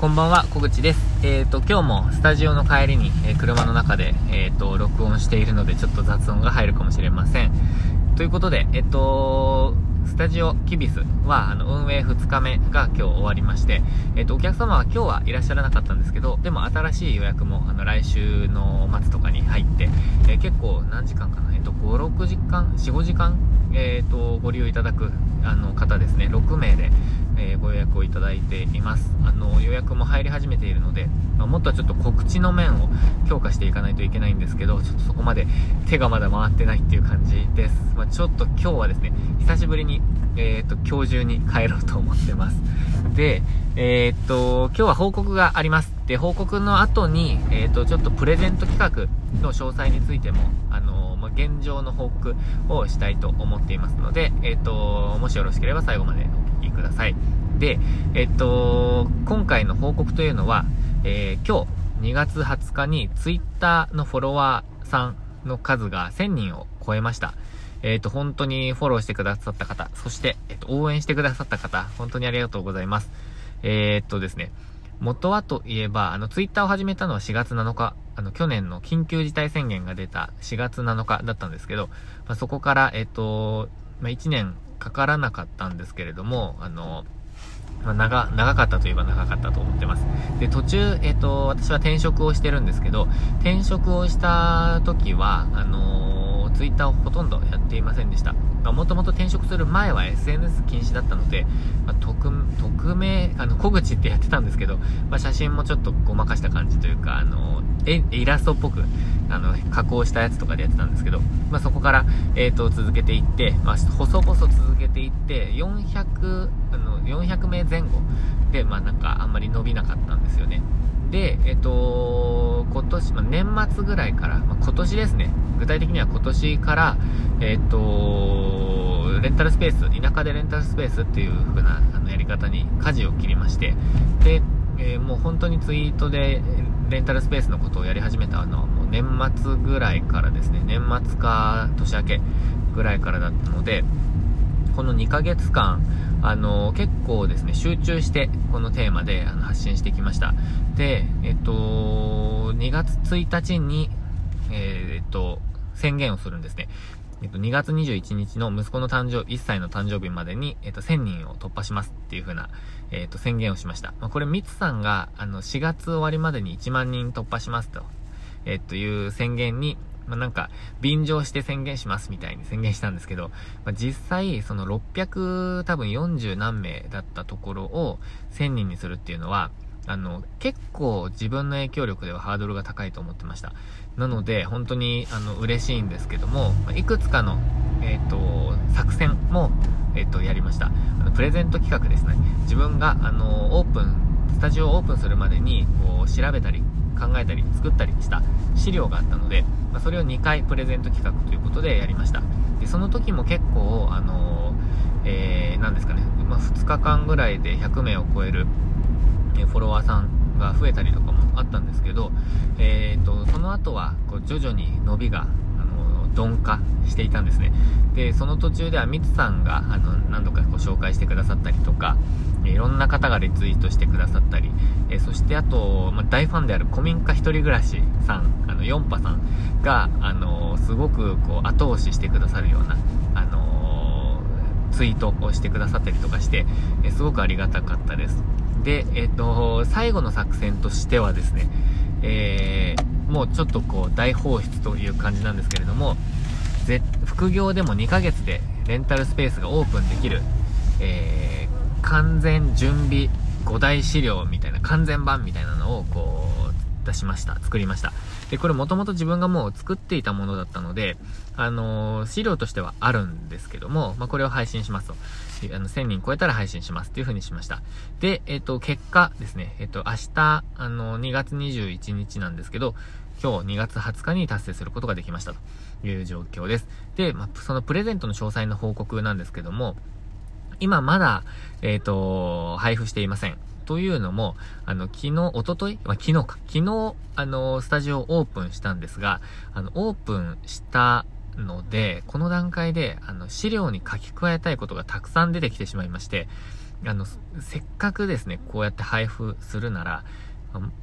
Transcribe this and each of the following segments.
こんばんは、小口です。えっ、ー、と、今日もスタジオの帰りに、えー、車の中で、えっ、ー、と、録音しているので、ちょっと雑音が入るかもしれません。ということで、えっ、と、スタジオキビスは、あの、運営2日目が今日終わりまして、えっ、と、お客様は今日はいらっしゃらなかったんですけど、でも新しい予約も、あの、来週の末とかに入って、え結構何時間かな、えっ、と、5、6時間、4、5時間、えっ、と、ご利用いただく、あの、方ですね、6名で、ご予約をいただいています。あの、予約も入り始めているので、まあ、もっとちょっと告知の面を強化していかないといけないんですけど、ちょっとそこまで手がまだ回ってないっていう感じです。まあ、ちょっと今日はですね、久しぶりに、えっ、と、今日中に帰ろうと思ってます。で、えっ、と、今日は報告があります。で、報告の後に、えっ、と、ちょっとプレゼント企画の詳細についても、あの、現状の報告をしたいと思っていますので、えっ、と、もしよろしければ最後までお聞きください。で、えっと、今回の報告というのは、えー、今日2月20日に Twitter のフォロワーさんの数が1000人を超えました。えっ、と、本当にフォローしてくださった方、そして、えっ、と、応援してくださった方、本当にありがとうございます。えっとですね、元はといえば、あの、ツイッターを始めたのは4月7日、あの、去年の緊急事態宣言が出た4月7日だったんですけど、まあ、そこから、えっと、まあ、1年かからなかったんですけれども、あの、まあ、長、長かったといえば長かったと思ってます。で、途中、えっ、ー、と、私は転職をしてるんですけど、転職をした時は、あのー、ツイッターをほとんどやっていませんでした。まあ、もともと転職する前は SNS 禁止だったので、まあ、匿、匿名、あの、小口ってやってたんですけど、まあ、写真もちょっとごまかした感じというか、あのー、え、イラストっぽく、あの、加工したやつとかでやってたんですけど、まあ、そこから、えっ、ー、と、続けていって、まあ、細々続けていって、400、あの、400名前後で、まあ、なんか、あんまり伸びなかったんですよね。で、えっ、ー、と、今年、まあ、年末ぐらいから、まあ、今年ですね。具体的には今年から、えっ、ー、と、レンタルスペース、田舎でレンタルスペースっていう風なあのやり方に舵を切りまして、で、えー、もう本当にツイートでレンタルスペースのことをやり始めたのはもう年末ぐらいからですね、年末か年明けぐらいからだったので、この2ヶ月間、あの結構ですね、集中してこのテーマであの発信してきました。で、えっと、2月1日に、えー、っと、宣言をするんですね。えっと、2月21日の息子の誕生、1歳の誕生日までに、えっと、1000人を突破しますっていう風な、えっと、宣言をしました。まあ、これ、ミツさんが、あの、4月終わりまでに1万人突破しますと、えっと、いう宣言に、まあ、なんか、便乗して宣言しますみたいに宣言したんですけど、まあ、実際、その600多分40何名だったところを1000人にするっていうのは、あの、結構自分の影響力ではハードルが高いと思ってました。なので、本当に、あの、嬉しいんですけども、いくつかの、えっ、ー、と、作戦も、えっ、ー、と、やりました。あの、プレゼント企画ですね。自分が、あの、オープン、スタジオをオープンするまでに、こう、調べたり、考えたり、作ったりした資料があったので、まあ、それを2回プレゼント企画ということでやりました。で、その時も結構、あのえー、ですかね、まあ、2日間ぐらいで100名を超える、えフォロワーさんが増えたりとかもあったんですけど、えーと、その後はこう徐々に伸びがあの鈍化していたんですねでその途中ではミツさんがあの何度かご紹介してくださったりとかいろんな方がリツイートしてくださったり、えそしてあと、まあ、大ファンである古民家一人暮らしさん、あの、ヨンパさんが、あのすごくこう、後押ししてくださるような、あのツイートをしてくださったりとかして、えすごくありがたかったです。で、えっ、ー、と、最後の作戦としてはですね、えー、もうちょっとこう、大放出という感じなんですけれども、副業でも2ヶ月でレンタルスペースがオープンできる、えー、完全準備5大資料みたいな、完全版みたいなのをこう、出しました。作りました。で、これもともと自分がもう作っていたものだったので、あのー、資料としてはあるんですけども、まあ、これを配信しますと。あの、1000人超えたら配信しますっていう風にしました。で、えっ、と、結果ですね、えっ、と、明日、あの、2月21日なんですけど、今日2月20日に達成することができましたという状況です。で、まあ、そのプレゼントの詳細の報告なんですけども、今まだ、えっ、と、配布していません。というのも、あの、昨日、おとといまあ、昨日か。昨日、あの、スタジオオープンしたんですが、あの、オープンしたので、この段階で、あの、資料に書き加えたいことがたくさん出てきてしまいまして、あの、せっかくですね、こうやって配布するなら、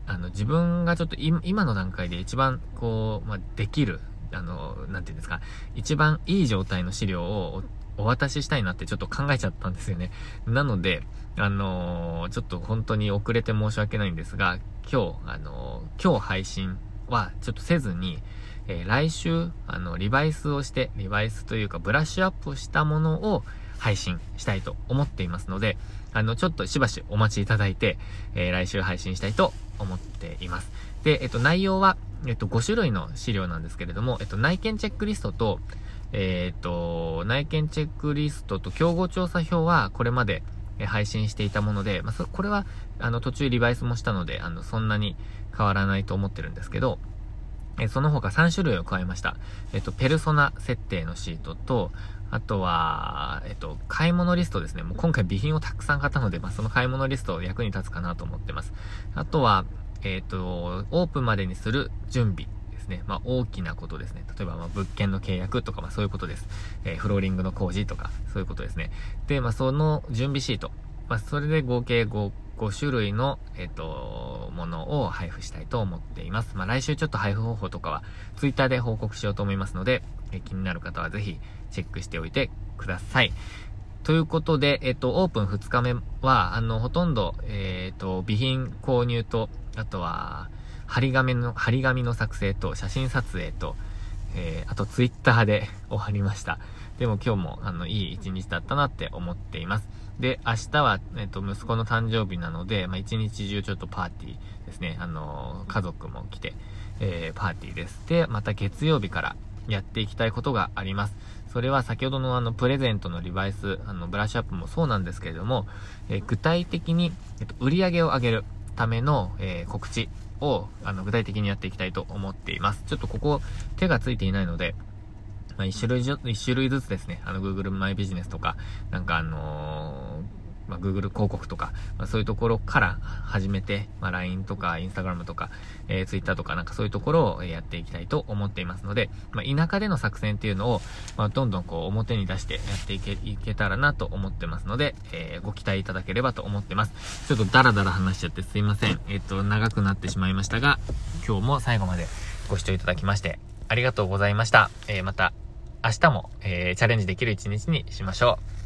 あの、自分がちょっと今の段階で一番、こう、まあ、できる、あの、なんていうんですか、一番いい状態の資料をお渡ししたいなってちょっと考えちゃったんですよね。なので、あのー、ちょっと本当に遅れて申し訳ないんですが、今日、あのー、今日配信はちょっとせずに、えー、来週、あの、リバイスをして、リバイスというかブラッシュアップしたものを配信したいと思っていますので、あの、ちょっとしばしお待ちいただいて、え来週配信したいと思っています。で、えっと、内容は、えっと、5種類の資料なんですけれども、えっと、内見チェックリストと、えっ、と、内見チェックリストと競合調査表はこれまで配信していたもので、まあ、これは、あの、途中リバイスもしたので、あの、そんなに変わらないと思ってるんですけど、えその他3種類を加えました。えっと、ペルソナ設定のシートと、あとは、えっと、買い物リストですね。もう今回備品をたくさん買ったので、まあ、その買い物リスト役に立つかなと思ってます。あとは、えっと、オープンまでにする準備。ね。まあ、大きなことですね。例えば、ま物件の契約とか、まあ、そういうことです。えー、フローリングの工事とか、そういうことですね。で、まあ、その準備シート。まあ、それで合計 5, 5種類の、えっ、ー、と、ものを配布したいと思っています。まあ、来週ちょっと配布方法とかは、ツイッターで報告しようと思いますので、えー、気になる方はぜひチェックしておいてください。ということで、えっ、と、オープン2日目は、あの、ほとんど、えっ、と、備品購入と、あとは、張り紙の、張り紙の作成と写真撮影と、えー、あとツイッターで 終わりました。でも今日も、あの、いい一日だったなって思っています。で、明日は、えっ、と、息子の誕生日なので、まあ、一日中ちょっとパーティーですね。あのー、家族も来て、えー、パーティーです。で、また月曜日からやっていきたいことがあります。それは先ほどのあの、プレゼントのリバイス、あの、ブラッシュアップもそうなんですけれども、え具体的に、えっと、売り上げを上げるための、え告知を、あの、具体的にやっていきたいと思っています。ちょっとここ、手がついていないので、まあ、一種類じ一種類ずつですね、あの、Google マイビジネスとか、なんかあのー、Google 広告とか、まあ、そういうところから始めて、まあ、LINE とか Instagram とか、えー、Twitter とかなんかそういうところをやっていきたいと思っていますので、まあ、田舎での作戦っていうのを、まあ、どんどんこう表に出してやっていけ、いけたらなと思ってますので、えー、ご期待いただければと思ってます。ちょっとダラダラ話しちゃってすいません。えっ、ー、と、長くなってしまいましたが、今日も最後までご視聴いただきまして、ありがとうございました。えー、また、明日も、えー、チャレンジできる一日にしましょう。